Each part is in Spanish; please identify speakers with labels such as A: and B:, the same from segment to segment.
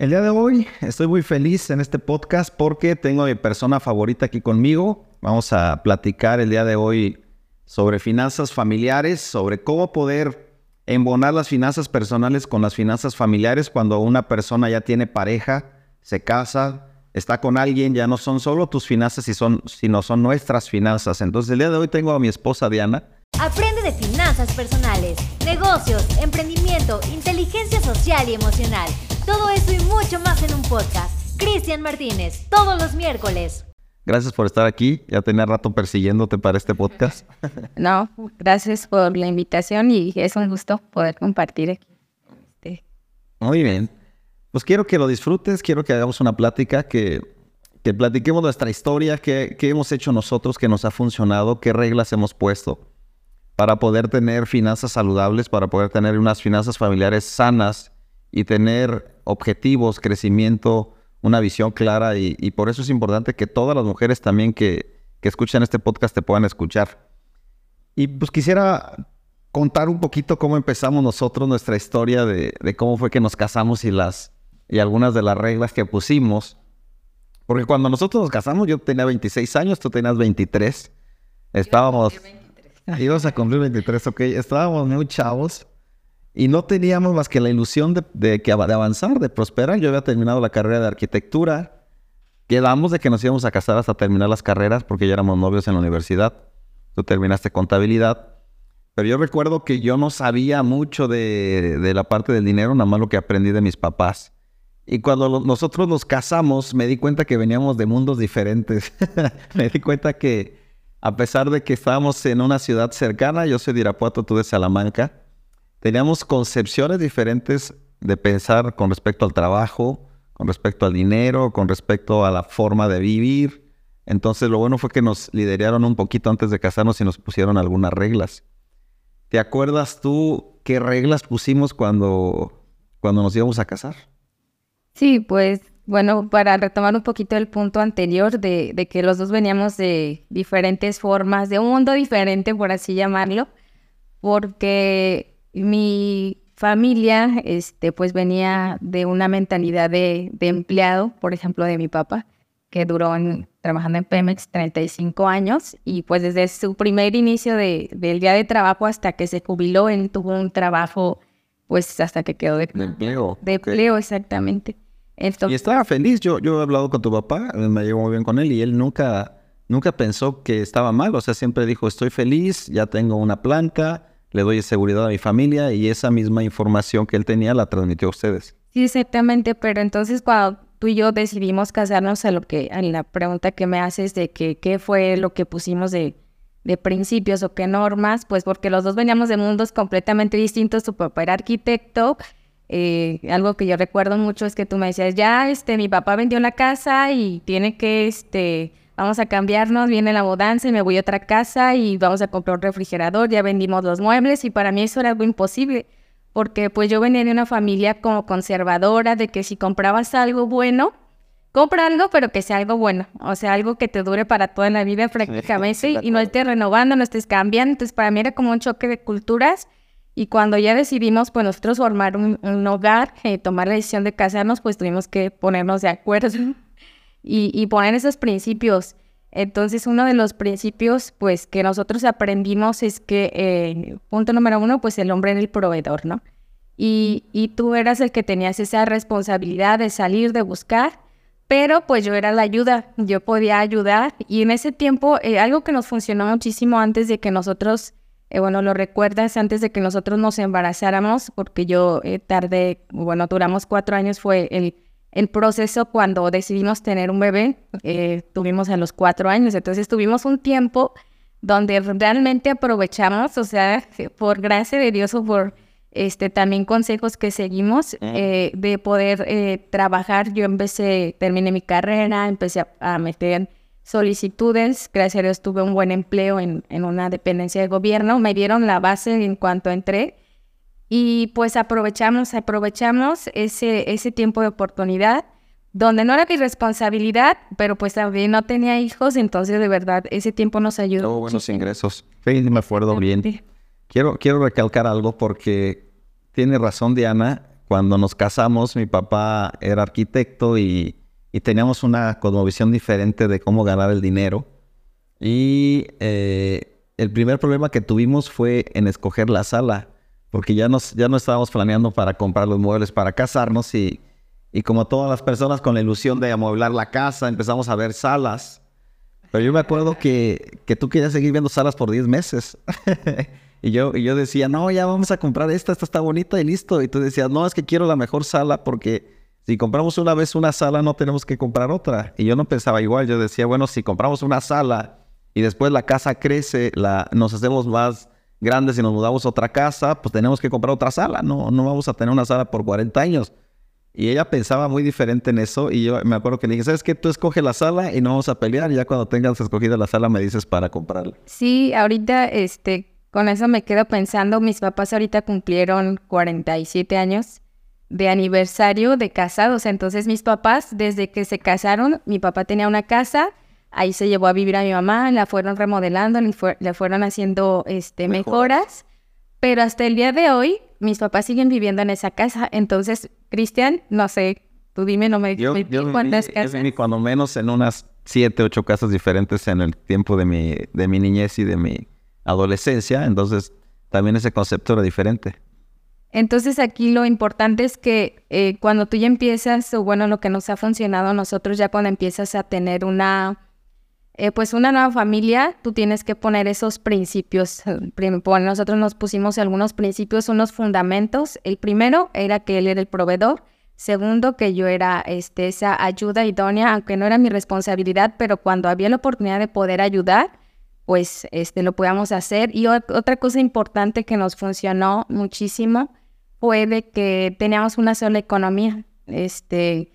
A: El día de hoy estoy muy feliz en este podcast porque tengo a mi persona favorita aquí conmigo. Vamos a platicar el día de hoy sobre finanzas familiares, sobre cómo poder embonar las finanzas personales con las finanzas familiares cuando una persona ya tiene pareja, se casa, está con alguien, ya no son solo tus finanzas, sino son nuestras finanzas. Entonces el día de hoy tengo a mi esposa Diana.
B: Aprende de finanzas personales, negocios, emprendimiento, inteligencia social y emocional. Todo eso y mucho más en un podcast. Cristian Martínez, todos los miércoles.
A: Gracias por estar aquí. Ya tenía rato persiguiéndote para este podcast.
C: No, gracias por la invitación y es un gusto poder compartir aquí. Este.
A: Muy bien. Pues quiero que lo disfrutes, quiero que hagamos una plática, que, que platiquemos nuestra historia, qué, qué hemos hecho nosotros, qué nos ha funcionado, qué reglas hemos puesto para poder tener finanzas saludables, para poder tener unas finanzas familiares sanas y tener objetivos, crecimiento, una visión clara. Y, por eso es importante que todas las mujeres también que, que escuchan este podcast te puedan escuchar. Y pues quisiera contar un poquito cómo empezamos nosotros nuestra historia de, de, cómo fue que nos casamos y las y algunas de las reglas que pusimos. Porque cuando nosotros nos casamos, yo tenía 26 años, tú tenías 23. Estábamos... Ibas a cumplir 23, ok. Estábamos muy chavos y no teníamos más que la ilusión de, de, de avanzar, de prosperar. Yo había terminado la carrera de arquitectura. Quedamos de que nos íbamos a casar hasta terminar las carreras porque ya éramos novios en la universidad. Tú terminaste contabilidad. Pero yo recuerdo que yo no sabía mucho de, de la parte del dinero, nada más lo que aprendí de mis papás. Y cuando nosotros nos casamos, me di cuenta que veníamos de mundos diferentes. me di cuenta que a pesar de que estábamos en una ciudad cercana, yo soy de Irapuato, tú de Salamanca, teníamos concepciones diferentes de pensar con respecto al trabajo, con respecto al dinero, con respecto a la forma de vivir. Entonces lo bueno fue que nos lideraron un poquito antes de casarnos y nos pusieron algunas reglas. ¿Te acuerdas tú qué reglas pusimos cuando, cuando nos íbamos a casar?
C: Sí, pues bueno, para retomar un poquito el punto anterior de, de, que los dos veníamos de diferentes formas, de un mundo diferente, por así llamarlo, porque mi familia, este, pues venía de una mentalidad de, de empleado, por ejemplo, de mi papá, que duró trabajando en Pemex 35 años y pues desde su primer inicio de, del día de trabajo hasta que se jubiló, él tuvo un trabajo pues hasta que quedó de,
A: de empleo.
C: De empleo, exactamente.
A: y estaba feliz. Yo, yo he hablado con tu papá, me llevo muy bien con él y él nunca, nunca pensó que estaba mal. O sea, siempre dijo, estoy feliz, ya tengo una planta, le doy seguridad a mi familia y esa misma información que él tenía la transmitió a ustedes.
C: Sí, exactamente. Pero entonces cuando tú y yo decidimos casarnos a lo que, a la pregunta que me haces de que qué fue lo que pusimos de de principios o qué normas, pues porque los dos veníamos de mundos completamente distintos. Tu papá era arquitecto. Eh, algo que yo recuerdo mucho es que tú me decías, ya, este, mi papá vendió la casa y tiene que, este, vamos a cambiarnos, viene la mudanza y me voy a otra casa y vamos a comprar un refrigerador, ya vendimos los muebles y para mí eso era algo imposible, porque pues yo venía de una familia como conservadora, de que si comprabas algo bueno, compra algo, pero que sea algo bueno, o sea, algo que te dure para toda la vida prácticamente y no estés renovando, no estés cambiando. Entonces, para mí era como un choque de culturas. Y cuando ya decidimos, pues nosotros formar un, hogar, eh, tomar la decisión de casarnos, pues tuvimos que ponernos de acuerdo y, y, poner esos principios. Entonces, uno de los principios, pues, que nosotros aprendimos es que, eh, punto número uno, pues el hombre era el proveedor, ¿no? Y, y tú eras el que tenías esa responsabilidad de salir, de buscar pero pues yo era la ayuda, yo podía ayudar y en ese tiempo eh, algo que nos funcionó muchísimo antes de que nosotros, eh, bueno, lo recuerdas, antes de que nosotros nos embarazáramos, porque yo eh, tardé, bueno, duramos cuatro años, fue el, el proceso cuando decidimos tener un bebé, tuvimos a los cuatro años, entonces tuvimos un tiempo donde realmente aprovechamos, o sea, por gracia de Dios o por este, también consejos que seguimos eh, de poder eh, trabajar. Yo empecé, terminé mi carrera, empecé a, meter solicitudes, gracias a Dios tuve un buen empleo en, en, una dependencia de gobierno, me dieron la base en cuanto entré y pues aprovechamos, aprovechamos ese, ese tiempo de oportunidad donde no era mi responsabilidad, pero pues también no tenía hijos, entonces de verdad ese tiempo nos ayudó.
A: Tuvo buenos ingresos. Sí, me acuerdo bien. Quiero, quiero recalcar algo porque tiene razón Diana. cuando nos casamos, mi papá era arquitecto y, y teníamos una cosmovisión diferente de cómo ganar el dinero. Y eh, el primer problema que tuvimos fue en escoger la sala, porque ya, nos, ya no estábamos planeando para comprar los muebles para casarnos y, y como todas las personas con la ilusión de amueblar la casa, empezamos a ver salas. Pero yo me acuerdo que, que tú querías seguir viendo salas por 10 meses. y, yo, y yo decía, no, ya vamos a comprar esta, esta está bonita y listo. Y tú decías, no, es que quiero la mejor sala porque si compramos una vez una sala no tenemos que comprar otra. Y yo no pensaba igual, yo decía, bueno, si compramos una sala y después la casa crece, la, nos hacemos más grandes y nos mudamos a otra casa, pues tenemos que comprar otra sala, no, no vamos a tener una sala por 40 años. Y ella pensaba muy diferente en eso y yo me acuerdo que le dije, ¿sabes qué? Tú escoge la sala y no vamos a pelear y ya cuando tengas escogida la sala me dices para comprarla.
C: Sí, ahorita este, con eso me quedo pensando, mis papás ahorita cumplieron 47 años de aniversario de casados, entonces mis papás desde que se casaron, mi papá tenía una casa, ahí se llevó a vivir a mi mamá, la fueron remodelando, le, fueron haciendo este, mejoras, pero hasta el día de hoy mis papás siguen viviendo en esa casa. Entonces, Cristian, no sé, tú dime, no me
A: yo, yo cuántas casas. Yo cuando menos en unas siete, ocho casas diferentes en el tiempo de mi, de mi niñez y de mi adolescencia. Entonces, también ese concepto era diferente.
C: Entonces aquí lo importante es que eh, cuando tú ya empiezas, o bueno, lo que nos ha funcionado a nosotros ya cuando empiezas a tener una eh, pues una nueva familia, tú tienes que poner esos principios. Nosotros nos pusimos algunos principios, unos fundamentos. El primero era que él era el proveedor. Segundo, que yo era este, esa ayuda idónea, aunque no era mi responsabilidad, pero cuando había la oportunidad de poder ayudar, pues este, lo podíamos hacer. Y otra cosa importante que nos funcionó muchísimo fue que teníamos una sola economía. Este,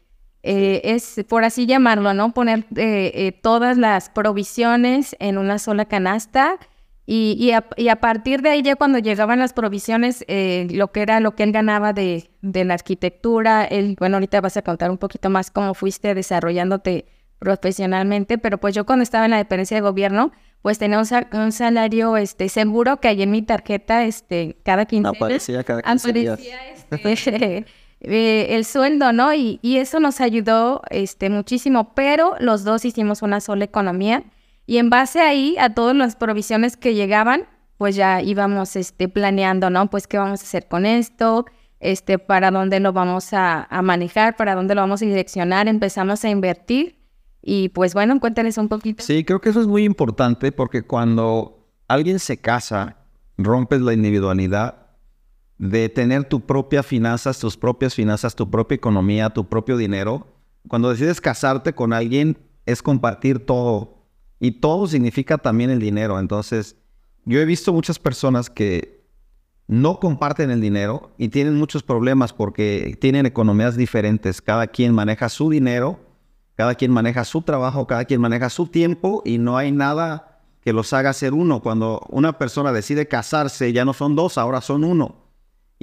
C: eh, es, por así llamarlo, ¿no? Poner eh, eh, todas las provisiones en una sola canasta y, a, partir de ahí ya cuando llegaban las provisiones, lo que era lo que él ganaba de, la arquitectura, él, bueno, ahorita vas a contar un poquito más cómo fuiste desarrollándote profesionalmente, pero pues yo cuando estaba en la dependencia de gobierno, pues tenía un, salario este, seguro que hay en mi tarjeta este, cada 15
A: no, aparecía cada 15 días.
C: Este, Eh, el sueldo, ¿no? Y, eso nos ayudó este, muchísimo, pero los dos hicimos una sola economía y en base ahí a todas las provisiones que llegaban, pues ya íbamos este, planeando, ¿no? Pues qué vamos a hacer con esto, este, para dónde lo vamos a, manejar, para dónde lo vamos a direccionar, empezamos a invertir y pues bueno, cuéntales un poquito.
A: Sí, creo que eso es muy importante porque cuando alguien se casa, rompes la individualidad de tener tu propia finanzas, tus propias finanzas, tu propia economía, tu propio dinero. Cuando decides casarte con alguien es compartir todo y todo significa también el dinero. Entonces, yo he visto muchas personas que no comparten el dinero y tienen muchos problemas porque tienen economías diferentes. Cada quien maneja su dinero, cada quien maneja su trabajo, cada quien maneja su tiempo y no hay nada que los haga ser uno. Cuando una persona decide casarse, ya no son dos, ahora son uno.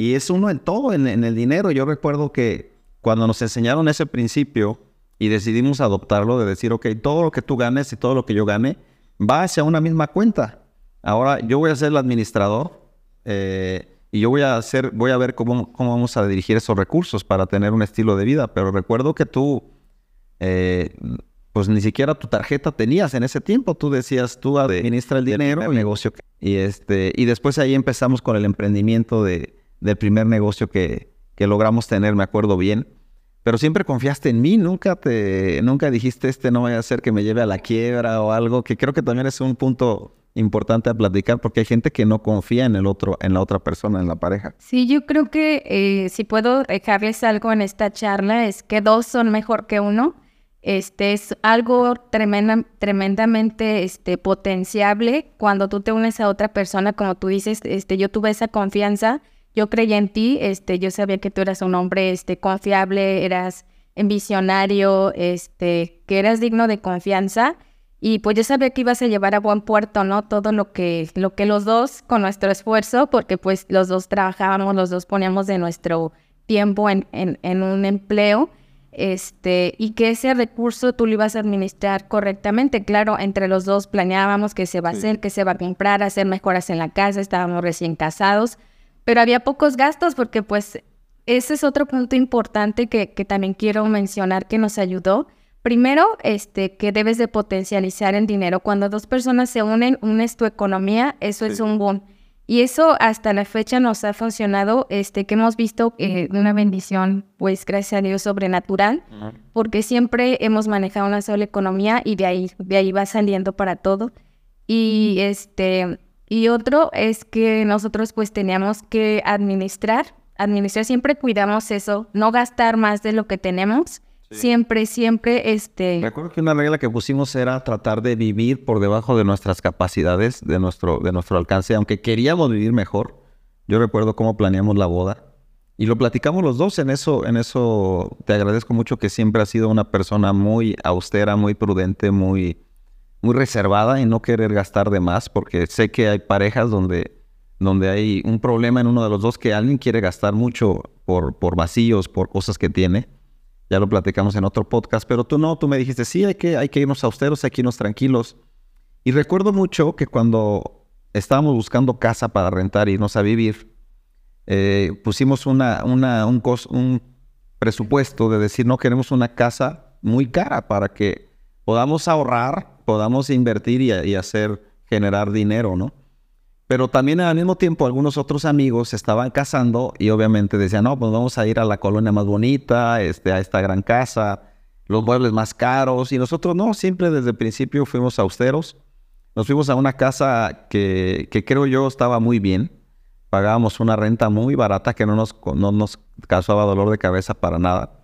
A: Y es uno en todo, en, el dinero. Yo recuerdo que cuando nos enseñaron ese principio y decidimos adoptarlo, de decir, ok, todo lo que tú ganes y todo lo que yo gane va hacia una misma cuenta. Ahora yo voy a ser el administrador eh, y yo voy a hacer, voy a ver cómo, cómo vamos a dirigir esos recursos para tener un estilo de vida. Pero recuerdo que tú, eh, pues ni siquiera tu tarjeta tenías en ese tiempo. Tú decías, tú administra el dinero, el negocio. Y, este, y después ahí empezamos con el emprendimiento de, del primer negocio que, logramos tener, me acuerdo bien. Pero siempre confiaste en mí, nunca te, nunca dijiste este no vaya a ser que me lleve a la quiebra o algo, que creo que también es un punto importante a platicar porque hay gente que no confía en el otro, en la otra persona, en la pareja.
C: Sí, yo creo que eh, si puedo dejarles algo en esta charla es que dos son mejor que uno. Este es algo tremenda, tremendamente este, potenciable cuando tú te unes a otra persona, como tú dices, este, yo tuve esa confianza yo creía en ti, este, yo sabía que tú eras un hombre este, confiable, eras visionario, este, que eras digno de confianza. Y pues yo sabía que ibas a llevar a buen puerto, ¿no? Todo lo que, lo que los dos, con nuestro esfuerzo, porque pues los dos trabajábamos, los dos poníamos de nuestro tiempo en, en, en un empleo, este, y que ese recurso tú lo ibas a administrar correctamente. Claro, entre los dos planeábamos qué se va a hacer, qué se va a comprar, hacer mejoras en la casa, estábamos recién casados, pero había pocos gastos porque pues ese es otro punto importante que, que también quiero mencionar que nos ayudó. Primero, este, que debes de potencializar el dinero. Cuando dos personas se unen, unes tu economía, eso es un boom. Y eso hasta la fecha nos ha funcionado, este, que hemos visto eh, una bendición, pues gracias a Dios, sobrenatural, porque siempre hemos manejado una sola economía y de ahí, de ahí va saliendo para todo. Y este, y otro es que nosotros pues teníamos que administrar, administrar, siempre cuidamos eso, no gastar más de lo que tenemos Siempre, siempre, este...
A: Me acuerdo que una regla que pusimos era tratar de vivir por debajo de nuestras capacidades, de nuestro, de nuestro alcance, aunque queríamos vivir mejor. Yo recuerdo cómo planeamos la boda. Y lo platicamos los dos en eso, en eso te agradezco mucho que siempre has sido una persona muy austera, muy prudente, muy, muy reservada y no querer gastar de más, porque sé que hay parejas donde, donde hay un problema en uno de los dos que alguien quiere gastar mucho por, por vacíos, por cosas que tiene ya lo platicamos en otro podcast, pero tú no, tú me dijiste, sí, hay que, hay que irnos austeros, hay que irnos tranquilos. Y recuerdo mucho que cuando estábamos buscando casa para rentar y irnos a vivir, eh, pusimos una, una, un, un presupuesto de decir, no queremos una casa muy cara para que podamos ahorrar, podamos invertir y, hacer generar dinero, ¿no? Pero también al mismo tiempo algunos otros amigos estaban casando y obviamente decían, no, pues vamos a ir a la colonia más bonita, este, a esta gran casa, los muebles más caros. Y nosotros no, siempre desde el principio fuimos austeros. Nos fuimos a una casa que, que creo yo estaba muy bien. Pagábamos una renta muy barata que no nos, no nos causaba dolor de cabeza para nada.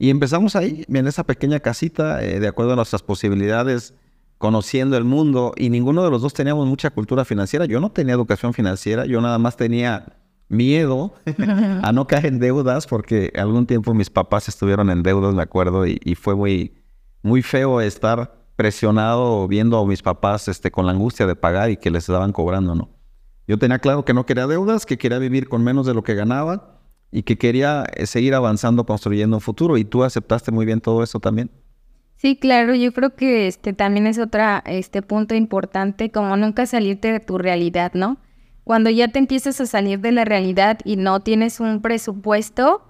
A: Y empezamos ahí, en esa pequeña casita, eh, de acuerdo a nuestras posibilidades conociendo el mundo y ninguno de los dos teníamos mucha cultura financiera. Yo no tenía educación financiera, yo nada más tenía miedo a no caer en deudas porque algún tiempo mis papás estuvieron en deudas, me acuerdo, y, fue muy, muy feo estar presionado viendo a mis papás este, con la angustia de pagar y que les estaban cobrando, ¿no? Yo tenía claro que no quería deudas, que quería vivir con menos de lo que ganaba y que quería eh, seguir avanzando, construyendo un futuro. Y tú aceptaste muy bien todo eso también.
C: Sí, claro, yo creo que este también es otra este punto importante, como nunca salirte de tu realidad, ¿no? Cuando ya te empiezas a salir de la realidad y no tienes un presupuesto,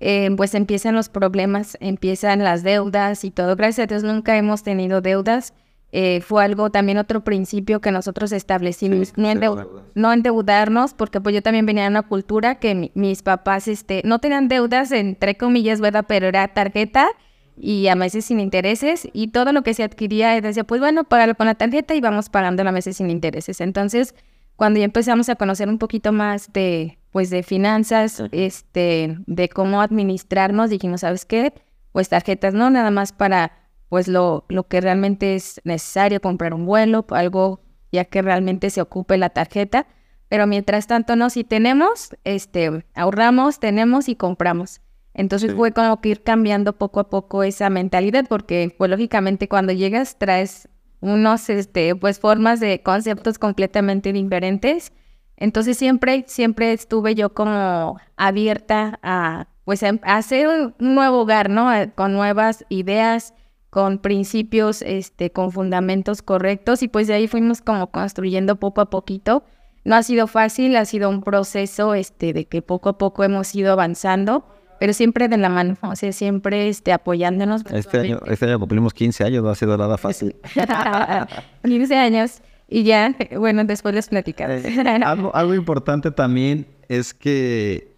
C: eh, pues empiezan los problemas, empiezan las deudas y todo. Gracias a Dios nunca hemos tenido deudas. Eh, fue algo también otro principio que nosotros establecimos, no, endeudarnos, porque pues yo también venía de una cultura que mis papás este, no tenían deudas, entre comillas, ¿verdad? Pero era tarjeta y a meses sin intereses y todo lo que se adquiría decía, pues bueno, pagarlo con la tarjeta y vamos pagando a meses sin intereses. Entonces, cuando ya empezamos a conocer un poquito más de, pues, de finanzas, este, de cómo administrarnos, dijimos, ¿sabes qué? Pues tarjetas no, nada más para, pues, lo, lo que realmente es necesario, comprar un vuelo, algo ya que realmente se ocupe la tarjeta. Pero mientras tanto, no, si tenemos, este, ahorramos, tenemos y compramos. Entonces fue como que ir cambiando poco a poco esa mentalidad, porque pues lógicamente cuando llegas traes unos, este, pues formas de conceptos completamente diferentes. Entonces siempre, siempre estuve yo como abierta a, pues, em, a hacer un nuevo hogar, ¿no? Con nuevas ideas, con principios, este, con fundamentos correctos y pues de ahí fuimos como construyendo poco a poquito. No ha sido fácil, ha sido un proceso, este, de que poco a poco hemos ido avanzando pero siempre de la mano, o sea, siempre este, apoyándonos.
A: Este año, este año cumplimos 15 años, no ha sido nada fácil.
C: 15 años y ya, bueno, después les platicamos.
A: Eh, algo, algo, importante también es que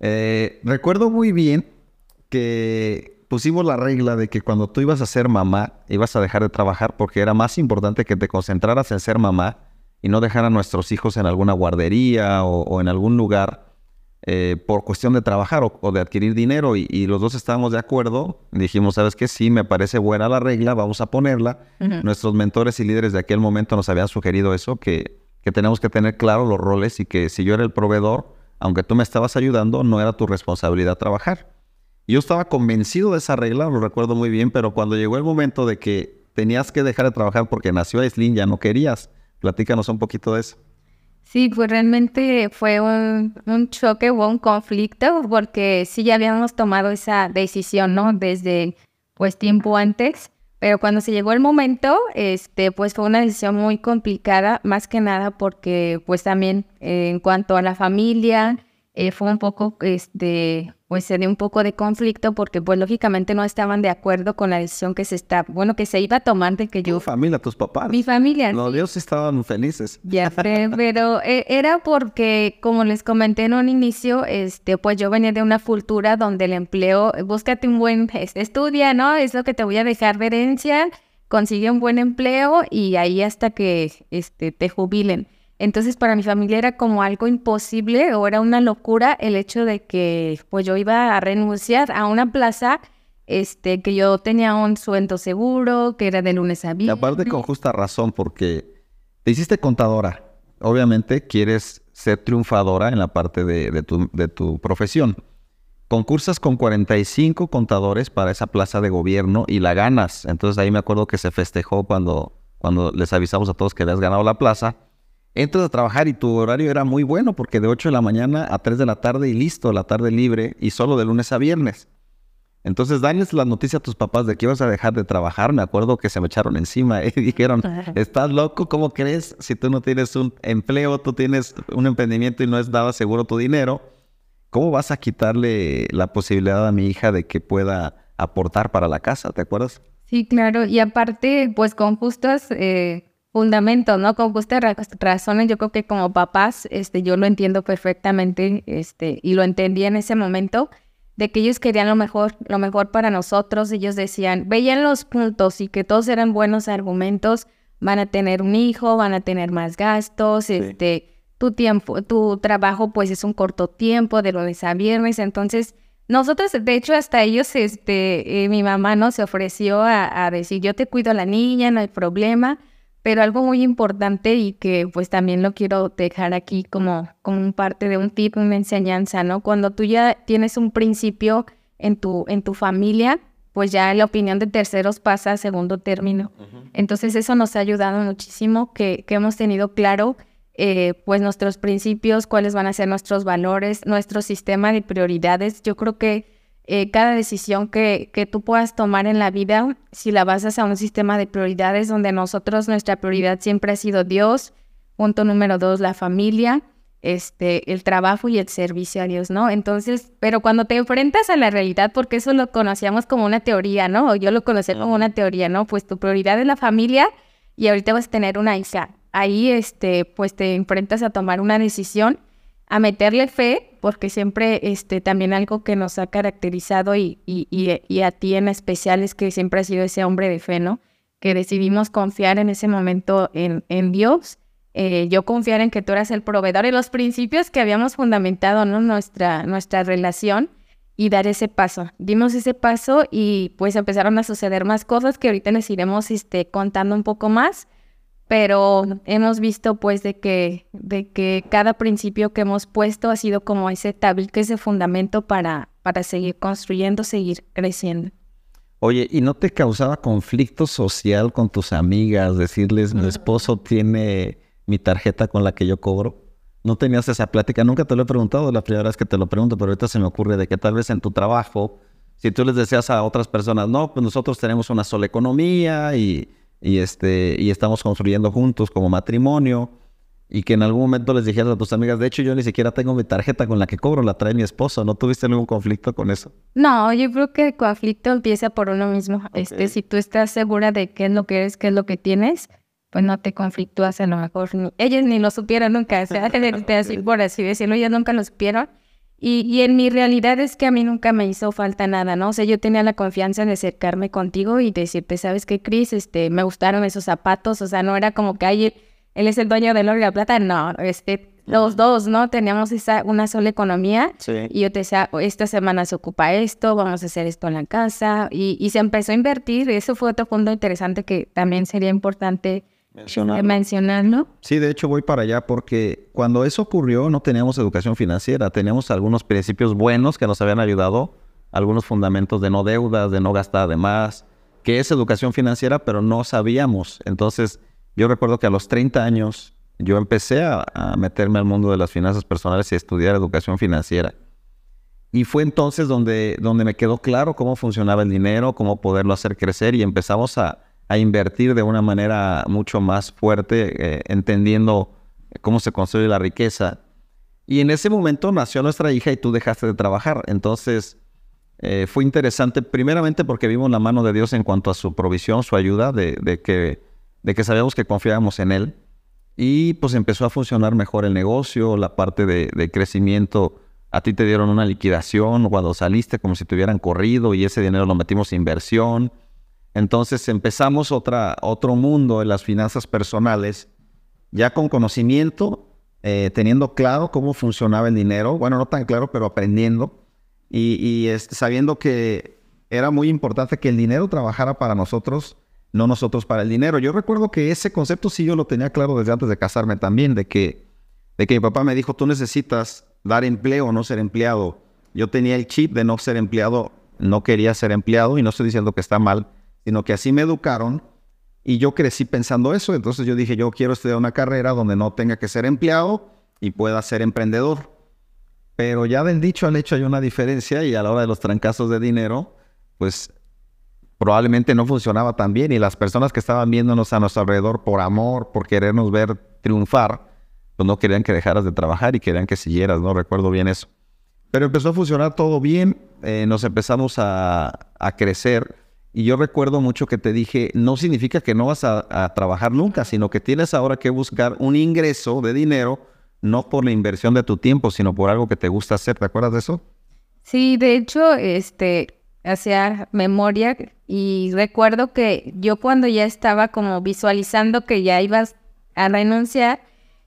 A: eh, recuerdo muy bien que pusimos la regla de que cuando tú ibas a ser mamá, ibas a dejar de trabajar porque era más importante que te concentraras en ser mamá y no dejar a nuestros hijos en alguna guardería o en algún lugar eh, por cuestión de trabajar o, de adquirir dinero y, los dos estábamos de acuerdo. Dijimos, ¿sabes qué? Sí, me parece buena la regla, vamos a ponerla. Nuestros mentores y líderes de aquel momento nos habían sugerido eso, que, que tenemos que tener claro los roles y que si yo era el proveedor, aunque tú me estabas ayudando, no era tu responsabilidad trabajar. Yo estaba convencido de esa regla, lo recuerdo muy bien, pero cuando llegó el momento de que tenías que dejar de trabajar porque nació Aislinn, ya no querías. Platícanos un poquito de eso.
C: Sí, pues realmente fue un, un choque o un conflicto porque sí ya habíamos tomado esa decisión, ¿no? Desde pues tiempo antes, pero cuando se llegó el momento, este, pues fue una decisión muy complicada, más que nada porque pues también en cuanto a la familia, eh, fue un poco, este, pues se dio un poco de conflicto porque pues lógicamente no estaban de acuerdo con la decisión que se está, bueno, que se iba a tomar de que yo...
A: Tu familia, tus papás.
C: Mi familia.
A: No, Dios estaban felices.
C: Ya pero eh, era porque, como les comenté en un inicio, este, pues yo venía de una cultura donde el empleo, búscate un buen, estudia, ¿no? Es lo que te voy a dejar de herencia, consigue un buen empleo y ahí hasta que este, te jubilen. Entonces para mi familia era como algo imposible o era una locura el hecho de que pues yo iba a renunciar a una plaza este que yo tenía un sueldo seguro, que era de lunes a viernes.
A: Y aparte con justa razón porque te hiciste contadora. Obviamente quieres ser triunfadora en la parte de, tu, de tu profesión. Concursas con 45 contadores para esa plaza de gobierno y la ganas. Entonces ahí me acuerdo que se festejó cuando, cuando les avisamos a todos que habías ganado la plaza entras a trabajar y tu horario era muy bueno porque de 8 de la mañana a 3 de la tarde y listo, la tarde libre y solo de lunes a viernes. Entonces, dales la noticia a tus papás de que ibas a dejar de trabajar. Me acuerdo que se me echaron encima y dijeron, ¿estás loco? ¿Cómo crees? Si tú no tienes un empleo, tú tienes un emprendimiento y no es nada seguro tu dinero, ¿cómo vas a quitarle la posibilidad a mi hija de que pueda aportar para la casa? ¿Te acuerdas?
C: Sí, claro. Y aparte, pues con justas... Eh fundamento, ¿no? Con justas razones, yo creo que como papás, este, yo lo entiendo perfectamente, este, y lo entendí en ese momento, de que ellos querían lo mejor, lo mejor para nosotros, ellos decían, veían los puntos y que todos eran buenos argumentos, van a tener un hijo, van a tener más gastos, este, tu tiempo, tu trabajo pues es un corto tiempo, de lunes a viernes, entonces, nosotros, de hecho, hasta ellos, este, eh, mi mamá nos se ofreció a, a decir, yo te cuido a la niña, no hay problema, pero algo muy importante y que pues también lo quiero dejar aquí como, como parte de un tip, una enseñanza, ¿no? Cuando tú ya tienes un principio en tu, en tu familia, pues ya la opinión de terceros pasa a segundo término. Entonces eso nos ha ayudado muchísimo, que, que hemos tenido claro eh, pues nuestros principios, cuáles van a ser nuestros valores, nuestro sistema de prioridades. Yo creo que eh, cada decisión que, que, tú puedas tomar en la vida, si la basas a un sistema de prioridades donde nosotros nuestra prioridad siempre ha sido Dios, punto número dos, la familia, este, el trabajo y el servicio a Dios, ¿no? Entonces, pero cuando te enfrentas a la realidad, porque eso lo conocíamos como una teoría, ¿no? O yo lo conocí como una teoría, ¿no? Pues tu prioridad es la familia y ahorita vas a tener una hija. Ahí, este, pues te enfrentas a tomar una decisión a meterle fe, porque siempre este, también algo que nos ha caracterizado y, y, y, a ti en especial es que siempre has sido ese hombre de fe, ¿no? Que decidimos confiar en ese momento en, en Dios, eh, yo confiar en que tú eras el proveedor y los principios que habíamos fundamentado, ¿no? Nuestra, nuestra relación y dar ese paso. Dimos ese paso y pues empezaron a suceder más cosas que ahorita les iremos este, contando un poco más pero hemos visto pues de que, de que cada principio que hemos puesto ha sido como ese tabique, ese fundamento para, para seguir construyendo, seguir creciendo.
A: Oye, ¿y no te causaba conflicto social con tus amigas decirles, mi esposo tiene mi tarjeta con la que yo cobro? ¿No tenías esa plática? Nunca te lo he preguntado, la primera vez que te lo pregunto, pero ahorita se me ocurre de que tal vez en tu trabajo, si tú les decías a otras personas, no, pues nosotros tenemos una sola economía y y, este, y estamos construyendo juntos como matrimonio y que en algún momento les dijeras a tus amigas, de hecho yo ni siquiera tengo mi tarjeta con la que cobro, la trae mi esposo, ¿no tuviste ningún conflicto con eso?
C: No, yo creo que el conflicto empieza por uno mismo. Este, si tú estás segura de qué es lo que eres, qué es lo que tienes, pues no te conflictúas a lo mejor. ellos ni lo supieron nunca, o sea, por así decirlo, ellos nunca lo supieron. Y, en mi realidad es que a mí nunca me hizo falta nada, ¿no? O sea, yo tenía la confianza de acercarme contigo y decirte, ¿sabes qué, Cris? Este, me gustaron esos zapatos, o sea, no era como que él, él es el dueño del oro y la plata, no, este, los dos, ¿no? Teníamos esa, una sola economía y yo te decía, esta semana se ocupa esto, vamos a hacer esto en la casa y, y se empezó a invertir, eso fue otro punto interesante que también sería importante Mencionarlo.
A: Sí, de hecho voy para allá porque cuando eso ocurrió no teníamos educación financiera, teníamos algunos principios buenos que nos habían ayudado, algunos fundamentos de no deudas, de no gastar de más, que es educación financiera, pero no sabíamos. Entonces yo recuerdo que a los 30 años yo empecé a, a meterme al mundo de las finanzas personales y a estudiar educación financiera. Y fue entonces donde, donde me quedó claro cómo funcionaba el dinero, cómo poderlo hacer crecer y empezamos a, a invertir de una manera mucho más fuerte, eh, entendiendo cómo se construye la riqueza. Y en ese momento nació nuestra hija y tú dejaste de trabajar. Entonces, eh, fue interesante, primeramente porque vimos la mano de Dios en cuanto a su provisión, su ayuda, de, que, de que sabíamos que confiábamos en Él. Y pues empezó a funcionar mejor el negocio, la parte de, crecimiento. A ti te dieron una liquidación cuando saliste, como si te hubieran corrido, y ese dinero lo metimos en inversión. Entonces empezamos otra, otro mundo en las finanzas personales, ya con conocimiento, eh, teniendo claro cómo funcionaba el dinero, bueno, no tan claro, pero aprendiendo, y, este, sabiendo que era muy importante que el dinero trabajara para nosotros, no nosotros para el dinero. Yo recuerdo que ese concepto sí yo lo tenía claro desde antes de casarme también, de que, de que mi papá me dijo, tú necesitas dar empleo o no ser empleado. Yo tenía el chip de no ser empleado, no quería ser empleado y no estoy diciendo que está mal, sino que así me educaron y yo crecí pensando eso. Entonces yo dije, yo quiero estudiar una carrera donde no tenga que ser empleado y pueda ser emprendedor. Pero ya del dicho al hecho hay una diferencia y a la hora de los trancazos de dinero, pues probablemente no funcionaba tan bien y las personas que estaban viéndonos a nuestro alrededor por amor, por querernos ver triunfar, pues no querían que dejaras de trabajar y querían que siguieras, ¿no? Recuerdo bien eso. Pero empezó a funcionar todo bien, eh, nos empezamos a, a crecer y yo recuerdo mucho que te dije, no significa que no vas a, trabajar nunca, sino que tienes ahora que buscar un ingreso de dinero, no por la inversión de tu tiempo, sino por algo que te gusta hacer. ¿Te acuerdas de eso?
C: Sí, de hecho, este, hacía memoria y recuerdo que yo cuando ya estaba como visualizando que ya ibas a renunciar,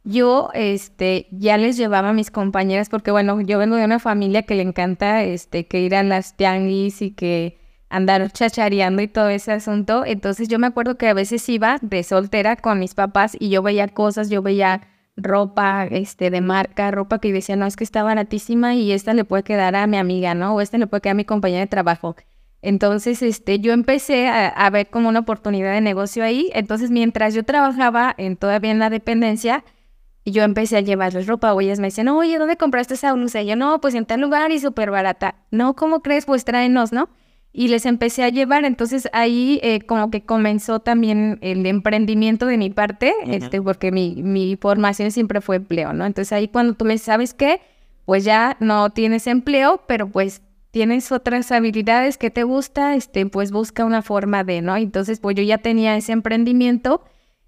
C: yo este ya les llevaba a mis compañeras porque bueno, yo vengo de una familia que le encanta este que ir a las tianguis y que andar chachareando y todo ese asunto. Entonces yo me acuerdo que a veces iba de soltera con mis papás y yo veía cosas, yo veía ropa este de marca, ropa que decía, no, es que está baratísima y esta le puede quedar a mi amiga, ¿no? O esta le puede quedar a mi compañera de trabajo. Entonces, este, yo empecé a, ver como una oportunidad de negocio ahí. Entonces, mientras yo trabajaba en todavía en la dependencia, yo empecé a llevarles ropa. O ellas me decían, oye, ¿dónde compraste esa blusa? Y yo, no, pues en tal lugar y súper barata. No, ¿cómo crees? Pues tráenos, ¿no? Y les empecé a llevar. Entonces ahí eh, como que comenzó también el emprendimiento de mi parte, este, porque mi, mi, formación siempre fue empleo, ¿no? Entonces ahí cuando tú me sabes qué, pues ya no tienes empleo, pero pues tienes otras habilidades que te gusta, este, pues busca una forma de, ¿no? Entonces pues yo ya tenía ese emprendimiento.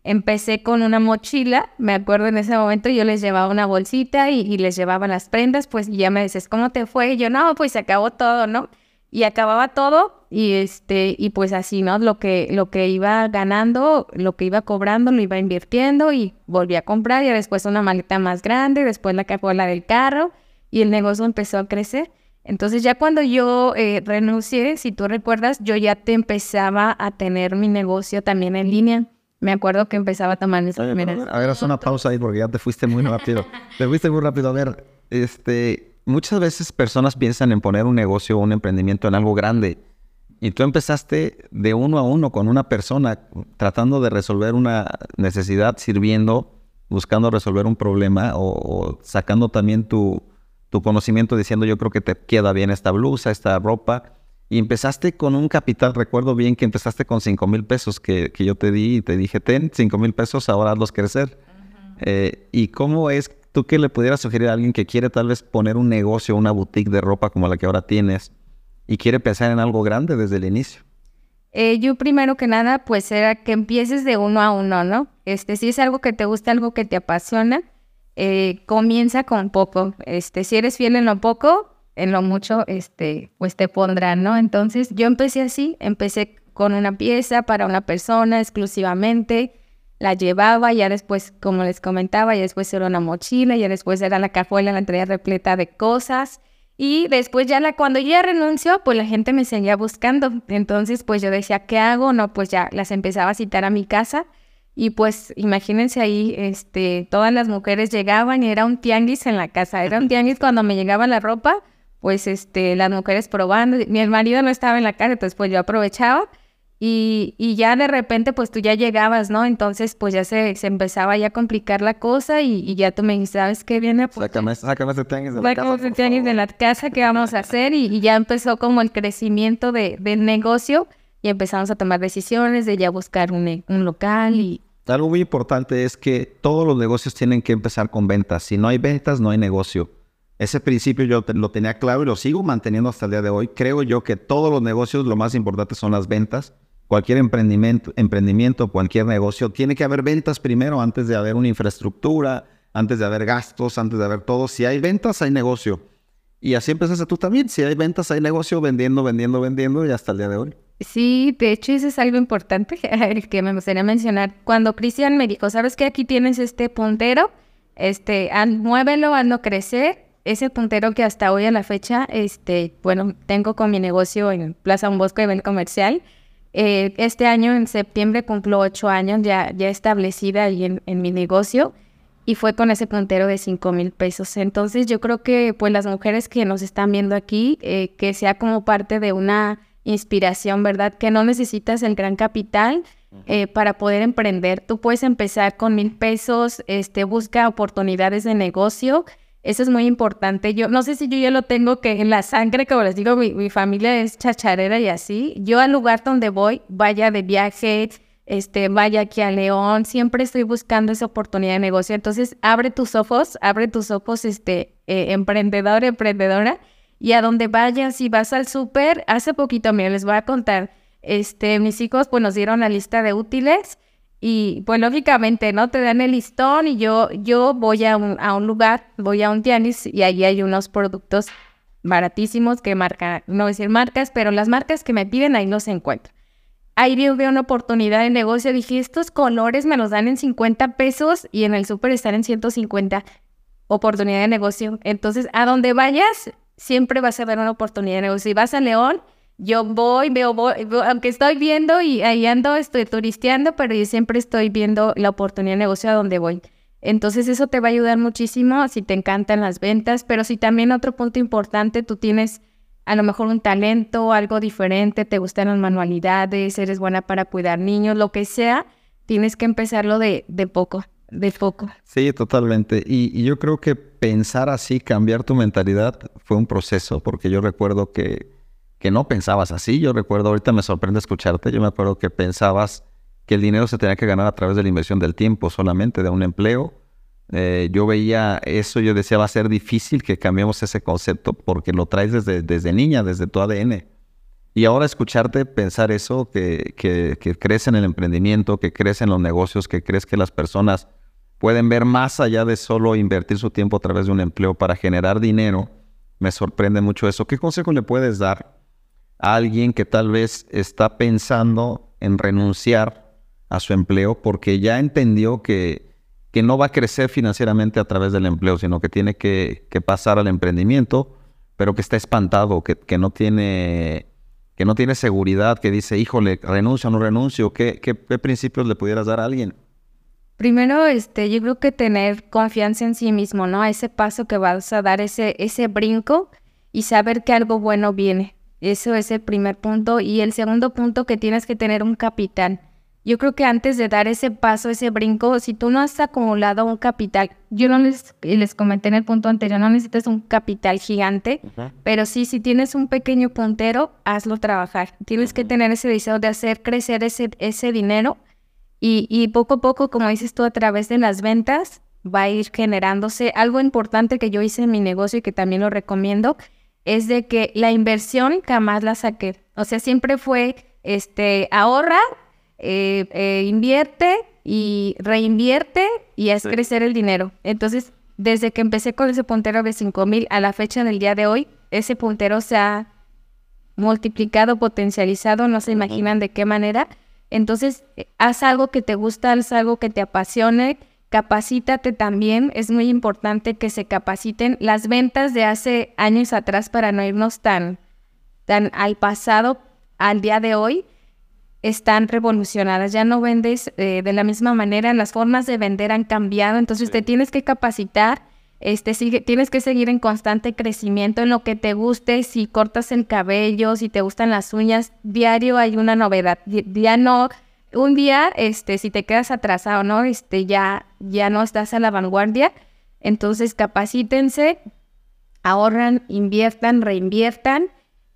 C: Empecé con una mochila, me acuerdo en ese momento yo les llevaba una bolsita y, y les llevaba las prendas, pues ya me dices, ¿cómo te fue? Y yo, no, pues se acabó todo, ¿no? Y acababa todo y este y pues así no lo que lo que iba ganando lo que iba cobrando lo iba invirtiendo y volví a comprar y después una maleta más grande después la cajuela del carro y el negocio empezó a crecer. Entonces ya cuando yo eh, renuncié si tú recuerdas yo ya te empezaba a tener mi negocio también en línea. Me acuerdo que empezaba a tomar mis
A: primeras a ver haz una pausa ahí porque ya te fuiste muy rápido. Te fuiste muy rápido. A ver este muchas veces personas piensan en poner un negocio o un emprendimiento en algo grande. Y tú empezaste de uno a uno con una persona, tratando de resolver una necesidad, sirviendo, buscando resolver un problema o, sacando también tu, tu, conocimiento diciendo yo creo que te queda bien esta blusa, esta ropa. Y empezaste con un capital, recuerdo bien que empezaste con 5 mil pesos que, que, yo te di y te dije, ten 5 mil pesos, ahora hazlos crecer. Eh, ¿Y cómo es ¿Tú qué le pudieras sugerir a alguien que quiere tal vez poner un negocio, una boutique de ropa como la que ahora tienes y quiere pensar en algo grande desde el inicio?
C: Eh, yo primero que nada, pues era que empieces de uno a uno, ¿no? Este, si es algo que te gusta, algo que te apasiona, eh, comienza con poco. Este, si eres fiel en lo poco, en lo mucho, este, pues te pondrán, ¿no? Entonces yo empecé así, empecé con una pieza para una persona exclusivamente la llevaba, ya después, como les comentaba, ya después era una mochila, ya después era la cajuela, la traía repleta de cosas. Y después ya la, cuando ya renunció, pues la gente me seguía buscando. Entonces, pues yo decía, ¿qué hago? No, pues ya las empezaba a citar a mi casa. Y pues imagínense ahí, este, todas las mujeres llegaban y era un tianguis en la casa. Era un tianguis cuando me llegaba la ropa, pues este, las mujeres probando. Mi marido no estaba en la casa, entonces pues yo aprovechaba y, y, ya de repente, pues tú ya llegabas, ¿no? Entonces, pues ya se, se empezaba ya a complicar la cosa y, y, ya tú me dijiste, ¿sabes qué viene? Pues,
A: sácame, sácame ese tianguis de la casa.
C: ese tianguis de la casa, ¿qué vamos a hacer? Y, y ya empezó como el crecimiento de, del negocio y empezamos a tomar decisiones de ya buscar un, un local y...
A: algo muy importante es que todos los negocios tienen que empezar con ventas. Si no hay ventas, no hay negocio. Ese principio yo lo tenía claro y lo sigo manteniendo hasta el día de hoy. Creo yo que todos los negocios lo más importante son las ventas. Cualquier emprendimiento, emprendimiento, cualquier negocio, tiene que haber ventas primero antes de haber una infraestructura, antes de haber gastos, antes de haber todo. Si hay ventas, hay negocio. Y así empezaste tú también. Si hay ventas, hay negocio, vendiendo, vendiendo, vendiendo y hasta el día de hoy.
C: Sí, de hecho eso es algo importante que me gustaría mencionar. Cuando Cristian me dijo, ¿sabes qué? Aquí tienes este puntero, este, muévelo, hazlo crecer. Ese puntero que hasta hoy a la fecha, este, bueno, tengo con mi negocio en Plaza Un Bosco nivel comercial. Eh, este año, en septiembre, cumplo ocho años ya, ya establecida ahí en, en mi negocio y fue con ese puntero de cinco mil pesos. Entonces yo creo que pues las mujeres que nos están viendo aquí, eh, que sea como parte de una inspiración, ¿verdad? Que no necesitas el gran capital eh, para poder emprender. Tú puedes empezar con mil pesos, este, busca oportunidades de negocio. Eso es muy importante. Yo no sé si yo ya lo tengo que en la sangre, como les digo, mi, mi familia es chacharera y así. Yo al lugar donde voy, vaya de viaje, este, vaya aquí a León, siempre estoy buscando esa oportunidad de negocio. Entonces, abre tus ojos, abre tus ojos, este, eh, emprendedor, emprendedora, y a donde vayas, si vas al súper, hace poquito, mira, les voy a contar, este, mis hijos, pues nos dieron la lista de útiles y, pues lógicamente, ¿no? Te dan el listón y yo, yo voy a un, a un lugar, voy a un tianguis y allí hay unos productos baratísimos que marcan, no decir marcas, pero las marcas que me piden ahí los encuentro ahí vi una oportunidad de negocio. Dije, estos colores me los dan en 50 pesos y en el súper están en 150. Oportunidad de negocio. Entonces, a donde vayas, siempre vas a ver una oportunidad de negocio. Si vas a León, yo voy, veo, aunque estoy viendo y ahí ando, estoy turisteando, pero yo siempre estoy viendo la oportunidad de negocio a donde voy. Entonces eso te va a ayudar muchísimo si te encantan las ventas, pero si también otro punto importante, tú tienes a lo mejor un talento, algo diferente, te gustan las manualidades, eres buena para cuidar niños, lo que sea, tienes que empezarlo de, de poco, de poco.
A: Sí, totalmente. Y, yo creo que pensar así, cambiar tu mentalidad, fue un proceso, porque yo recuerdo que, que no pensabas así. Yo recuerdo, ahorita me sorprende escucharte, yo me acuerdo que pensabas que el dinero se tenía que ganar a través de la inversión del tiempo solamente, de un empleo eh, yo veía eso, yo decía, va a ser difícil que cambiemos ese concepto porque lo traes desde, desde niña, desde tu ADN. Y ahora escucharte pensar eso, que, que, que crees en el emprendimiento, que crees en los negocios, que crees que las personas pueden ver más allá de solo invertir su tiempo a través de un empleo para generar dinero, me sorprende mucho eso. ¿Qué consejo le puedes dar a alguien que tal vez está pensando en renunciar a su empleo porque ya entendió que que no va a crecer financieramente a través del empleo, sino que tiene que, pasar al emprendimiento, pero que está espantado, que, que, no tiene, que no tiene seguridad, que dice, híjole, renuncio o no renuncio, ¿qué, ¿qué, principios le pudieras dar a alguien?
C: Primero, este, yo creo que tener confianza en sí mismo, ¿no? Ese paso que vas a dar, ese, ese brinco y saber que algo bueno viene. Eso es el primer punto. Y el segundo punto, que tienes que tener un capital. Yo creo que antes de dar ese paso, ese brinco, si tú no has acumulado un capital, yo no les, les comenté en el punto anterior, no necesitas un capital gigante, pero sí, si tienes un pequeño puntero, hazlo trabajar. Tienes que tener ese deseo de hacer crecer ese, ese dinero y, y poco a poco, como dices tú, a través de las ventas, va a ir generándose. Algo importante que yo hice en mi negocio y que también lo recomiendo es de que la inversión jamás la saqué. O sea, siempre fue, este, ahorra eh, eh, invierte y reinvierte y es crecer el dinero. Entonces, desde que empecé con ese puntero de 5 mil a la fecha del día de hoy, ese puntero se ha multiplicado, potencializado, no se imaginan de qué manera. Entonces, eh, haz algo que te gusta, haz algo que te apasione, capacítate también. Es muy importante que se capaciten. Las ventas de hace años atrás para no irnos tan, tan al pasado, al día de hoy están revolucionadas, ya no vendes eh, de la misma manera, las formas de vender han cambiado, entonces te tienes que capacitar, este, sigue, tienes que seguir en constante crecimiento. En lo que te guste, si cortas el cabello, si te gustan las uñas, diario hay una novedad, ya no, un día, este, si te quedas atrasado, ¿no? Este, ya, ya no estás a la vanguardia, entonces capacítense, ahorran, inviertan, reinviertan,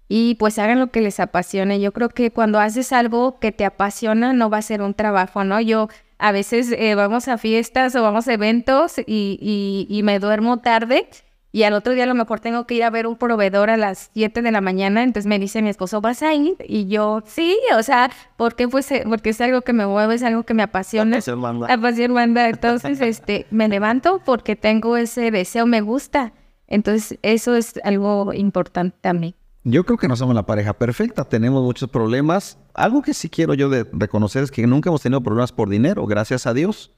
C: y pues hagan lo que les apasione. Yo creo que cuando haces algo que te apasiona no va a ser un trabajo, ¿no? Yo A veces eh, vamos a fiestas o vamos a eventos y, y, y me duermo tarde y al otro día a lo mejor tengo que ir a ver un proveedor a las 7 de la mañana, entonces me dice mi esposo, ¿vas a ir? Y yo, sí, o sea, porque pues porque es algo que me mueve, es algo que me apasiona.
A: Pasión manda.
C: La pasión manda. Entonces, este, me levanto porque tengo ese deseo, me gusta. Entonces, eso es algo importante también.
A: Yo creo que no somos la pareja perfecta, tenemos muchos problemas. Algo que sí quiero yo de reconocer es que nunca hemos tenido problemas por dinero, gracias a Dios.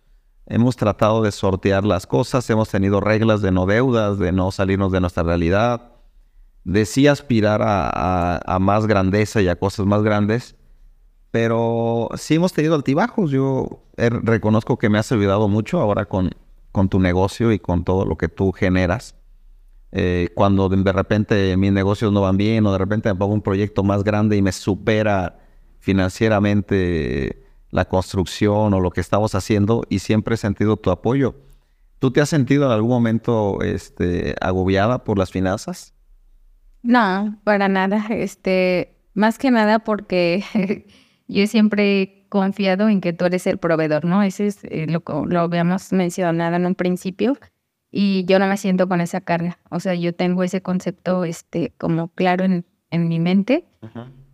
A: Hemos tratado de sortear las cosas, hemos tenido reglas de no deudas, de no salirnos de nuestra realidad, de sí aspirar a, más grandeza y a cosas más grandes, pero sí hemos tenido altibajos. Yo reconozco que me has ayudado mucho ahora con, con tu negocio y con todo lo que tú generas. Eh, cuando de repente mis negocios no van bien o de repente me pongo un proyecto más grande y me supera financieramente la construcción o lo que estamos haciendo y siempre he sentido tu apoyo. ¿Tú te has sentido en algún momento este, agobiada por las finanzas?
C: No, para nada. Este, más que nada porque yo siempre he confiado en que tú eres el proveedor, ¿no? Ese es eh, lo que lo habíamos mencionado en un principio y yo no me siento con esa carga. O sea, yo tengo ese concepto este, como claro en, en mi mente.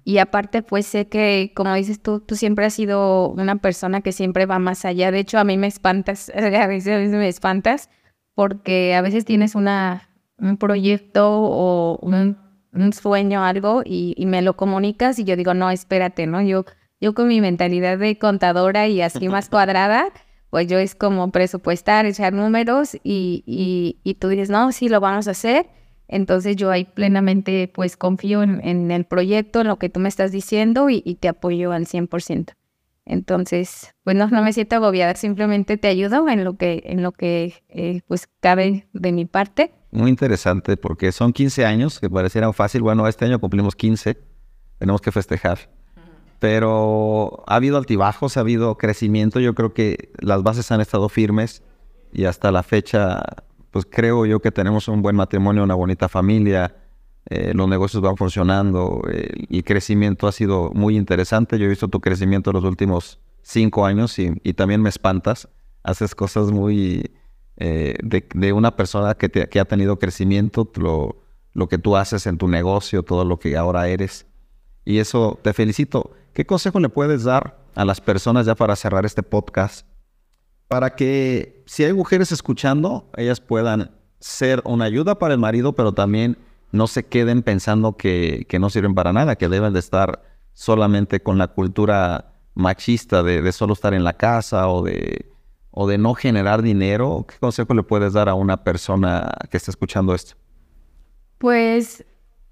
C: Y aparte, pues sé que, como dices tú, tú siempre has sido una persona que siempre va más allá. De hecho, a mí me espantas, a veces, me espantas, porque a veces tienes una, un proyecto o un, un sueño, algo, y, y, me lo comunicas y yo digo, no, espérate, ¿no? Yo, yo con mi mentalidad de contadora y así más cuadrada, pues yo es como presupuestar, echar números y, y, y tú dices, no, sí, lo vamos a hacer entonces yo ahí plenamente pues confío en, el proyecto, en lo que tú me estás diciendo y, te apoyo al 100%. Entonces, pues no, me siento agobiada, simplemente te ayudo en lo que, en lo que eh, pues cabe de mi parte.
A: Muy interesante porque son 15 años que parecieran fácil. Bueno, este año cumplimos 15, tenemos que festejar. Pero ha habido altibajos, ha habido crecimiento. Yo creo que las bases han estado firmes y hasta la fecha pues creo yo que tenemos un buen matrimonio, una bonita familia, eh, los negocios van funcionando eh, el crecimiento ha sido muy interesante. Yo he visto tu crecimiento los últimos cinco años y, también me espantas. Haces cosas muy eh, de, una persona que, que, ha tenido crecimiento, lo que tú haces en tu negocio, todo lo que ahora eres. Y eso te felicito. ¿Qué consejo le puedes dar a las personas ya para cerrar este podcast? para que si hay mujeres escuchando, ellas puedan ser una ayuda para el marido, pero también no se queden pensando que, no sirven para nada, que deben de estar solamente con la cultura machista de, solo estar en la casa o de, o de no generar dinero. ¿Qué consejo le puedes dar a una persona que está escuchando esto?
C: Pues,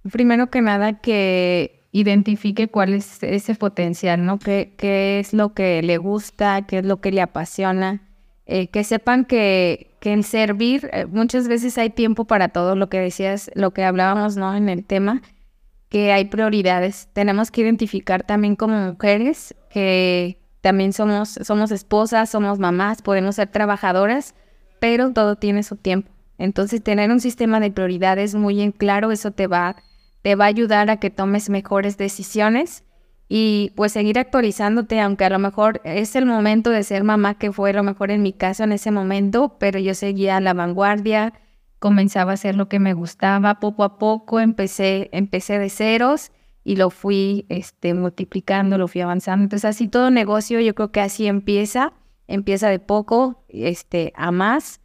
C: primero que nada, que identifique cuál es ese potencial, ¿no? ¿Qué, qué es lo que le gusta, qué es lo que le apasiona? Eh, que sepan que, en servir eh, muchas veces hay tiempo para todo, lo que decías, lo que hablábamos ¿no? en el tema, que hay prioridades. Tenemos que identificar también como mujeres que también somos, somos esposas, somos mamás, podemos ser trabajadoras, pero todo tiene su tiempo. Entonces, tener un sistema de prioridades muy en claro, eso te va, te va a ayudar a que tomes mejores decisiones y pues seguir actualizándote, aunque a lo mejor es el momento de ser mamá, que fue lo mejor en mi caso en ese momento, pero yo seguía a la vanguardia, comenzaba a hacer lo que me gustaba, poco a poco empecé, empecé de ceros y lo fui este, multiplicando, lo fui avanzando. Entonces así todo negocio, yo creo que así empieza, empieza de poco este, a más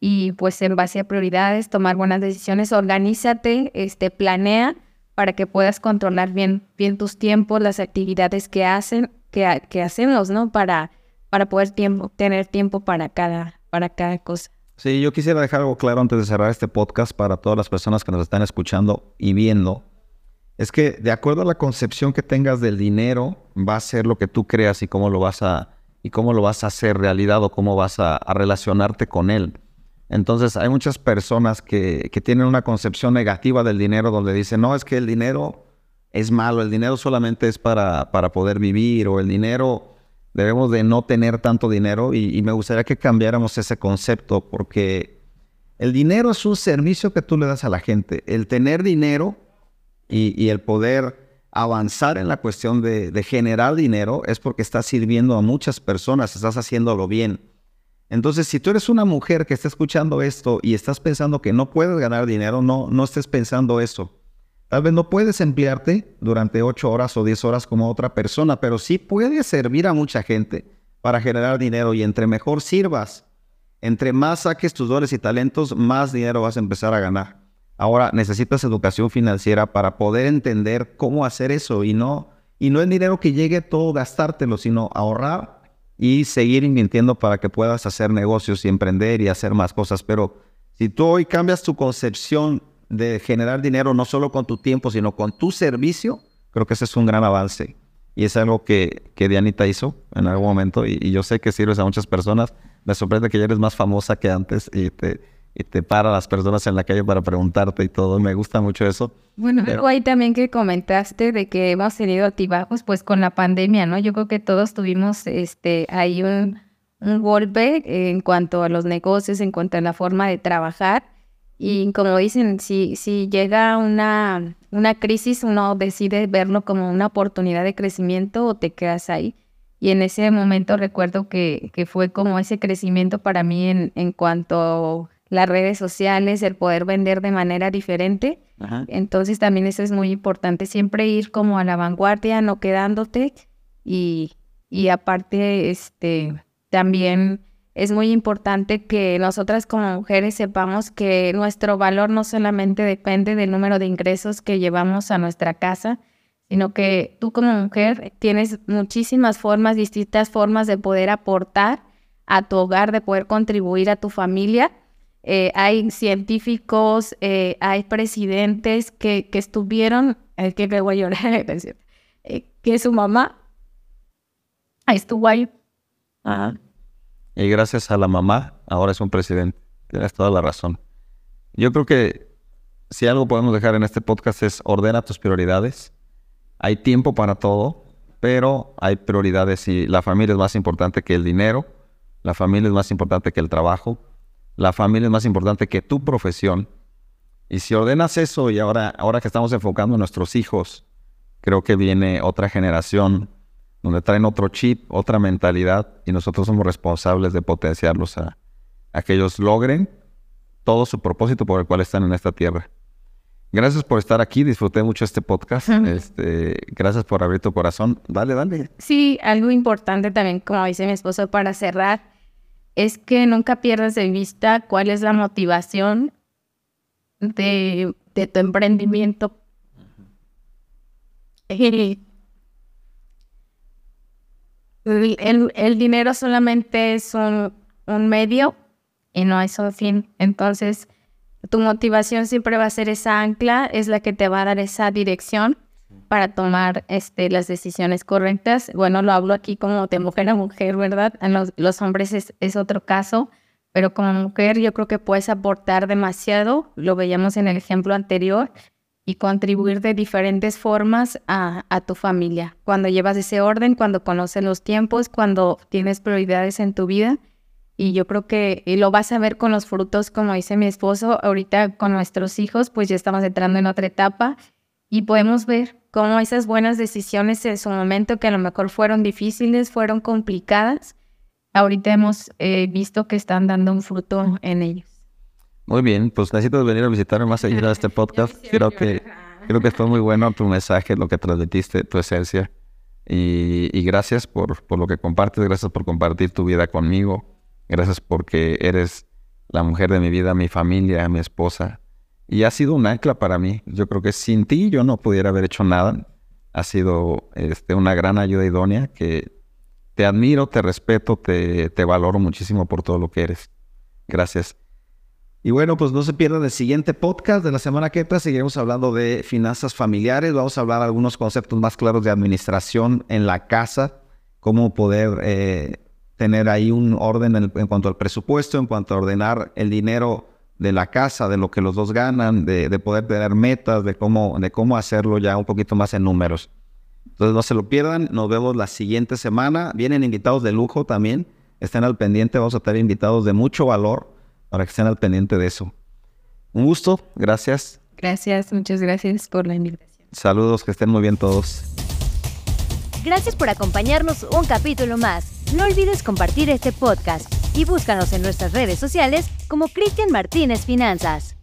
C: y pues en base a prioridades, tomar buenas decisiones, organízate, este, planea para que puedas controlar bien, bien tus tiempos, las actividades que hacen, que, que hacemos, ¿no? Para, para poder tiempo, tener tiempo para cada, para cada cosa.
A: Sí, yo quisiera dejar algo claro antes de cerrar este podcast para todas las personas que nos están escuchando y viendo. Es que de acuerdo a la concepción que tengas del dinero, va a ser lo que tú creas y cómo lo vas a, y cómo lo vas a hacer realidad o cómo vas a relacionarte con él. Entonces hay muchas personas que, tienen una concepción negativa del dinero donde dicen, no, es que el dinero es malo, el dinero solamente es para, para poder vivir o el dinero debemos de no tener tanto dinero y, me gustaría que cambiáramos ese concepto porque el dinero es un servicio que tú le das a la gente. El tener dinero y, y el poder avanzar en la cuestión de, de generar dinero es porque estás sirviendo a muchas personas, estás haciéndolo bien. Entonces, si tú eres una mujer que está escuchando esto y estás pensando que no puedes ganar dinero, no, no estés pensando eso. Tal vez no puedes emplearte durante 8 horas o 10 horas como otra persona, pero sí puedes servir a mucha gente para generar dinero y entre mejor sirvas, entre más saques tus dones y talentos, más dinero vas a empezar a ganar. Ahora necesitas educación financiera para poder entender cómo hacer eso y no y no es dinero que llegue todo gastártelo, sino ahorrar y seguir invirtiendo para que puedas hacer negocios y emprender y hacer más cosas. Pero si tú hoy cambias tu concepción de generar dinero no solo con tu tiempo, sino con tu servicio, creo que ese es un gran avance. Y es algo que, que Dianita hizo en algún momento y, yo sé que sirves a muchas personas. Me sorprende que ya eres más famosa que antes y te, y te para las personas en la calle para preguntarte y todo. Me gusta mucho eso.
C: Bueno, algo ahí también que comentaste de que hemos tenido altibajos pues con la pandemia, ¿no? Yo creo que todos tuvimos este ahí un, un golpe en cuanto a los negocios, en cuanto a la forma de trabajar. Y como dicen, si, si llega una, una crisis, uno decide verlo como una oportunidad de crecimiento o te quedas ahí. Y en ese momento recuerdo que, que fue como ese crecimiento para mí en, en cuanto las redes sociales, el poder vender de manera diferente. Entonces también eso es muy importante, siempre ir como a la vanguardia, no quedándote. Y, y aparte, este, también es muy importante que nosotras como mujeres sepamos que nuestro valor no solamente depende del número de ingresos que llevamos a nuestra casa, sino que tú como mujer tienes muchísimas formas, distintas formas de poder aportar a tu hogar, de poder contribuir a tu familia. Eh, hay científicos, eh, hay presidentes que, que estuvieron, es que me voy a llorar, que su mamá estuvo ahí.
A: Y gracias a la mamá, ahora es un presidente. Tienes toda la razón. Yo creo que si algo podemos dejar en este podcast es ordena tus prioridades. Hay tiempo para todo, pero hay prioridades y la familia es más importante que el dinero, la familia es más importante que el trabajo, la familia es más importante que tu profesión. Y si ordenas eso y ahora, ahora que estamos enfocando en nuestros hijos, creo que viene otra generación donde traen otro chip, otra mentalidad, y nosotros somos responsables de potenciarlos a, que ellos logren todo su propósito por el cual están en esta tierra. Gracias por estar aquí, disfruté mucho este podcast. Este, gracias por abrir tu corazón. Dale, dale.
C: Sí, algo importante también, como dice mi esposo, para cerrar, es que nunca pierdas de vista cuál es la motivación de, de tu emprendimiento. el, dinero solamente es un, medio y no es un fin. Entonces, tu motivación siempre va a ser esa ancla, es la que te va a dar esa dirección para tomar este, las decisiones correctas. Bueno, lo hablo aquí como de mujer a mujer, ¿verdad? En los, hombres es, es, otro caso, pero como mujer yo creo que puedes aportar demasiado, lo veíamos en el ejemplo anterior, y contribuir de diferentes formas a, tu familia. Cuando llevas ese orden, cuando conoces los tiempos, cuando tienes prioridades en tu vida. Y yo creo que lo vas a ver con los frutos, como dice mi esposo, ahorita con nuestros hijos, pues ya estamos entrando en otra etapa y podemos ver cómo esas buenas decisiones en su momento, que a lo mejor fueron difíciles, fueron complicadas, ahorita hemos eh, visto que están dando un fruto en ellos.
A: Muy bien, pues necesitas venir a visitarme más seguido a este podcast. Creo que, creo que fue muy bueno tu mensaje, lo que transmitiste, tu esencia. Y, gracias por, por, lo que compartes, gracias por compartir tu vida conmigo. Gracias porque eres la mujer de mi vida, mi familia, mi esposa. Y ha sido un ancla para mí. Yo creo que sin ti yo no pudiera haber hecho nada. Ha sido este, una gran ayuda idónea que te admiro, te respeto, te, valoro muchísimo por todo lo que eres. Gracias. Y bueno, pues no se pierdan el siguiente podcast de la semana que entra. Seguiremos hablando de finanzas familiares. Vamos a hablar de algunos conceptos más claros de administración en la casa, cómo poder eh, tener ahí un orden en, cuanto al presupuesto, en cuanto a ordenar el dinero de la casa, de lo que los dos ganan, de, poder tener metas, de cómo, de cómo hacerlo ya un poquito más en números. Entonces no se lo pierdan. Nos vemos la siguiente semana. Vienen invitados de lujo también. Estén al pendiente. Vamos a tener invitados de mucho valor para que estén al pendiente de eso. Un gusto, gracias.
C: Gracias, muchas gracias por la invitación.
A: Saludos, que estén muy bien todos.
B: Gracias por acompañarnos un capítulo más. No olvides compartir este podcast y búscanos en nuestras redes sociales como Cristian Martínez Finanzas.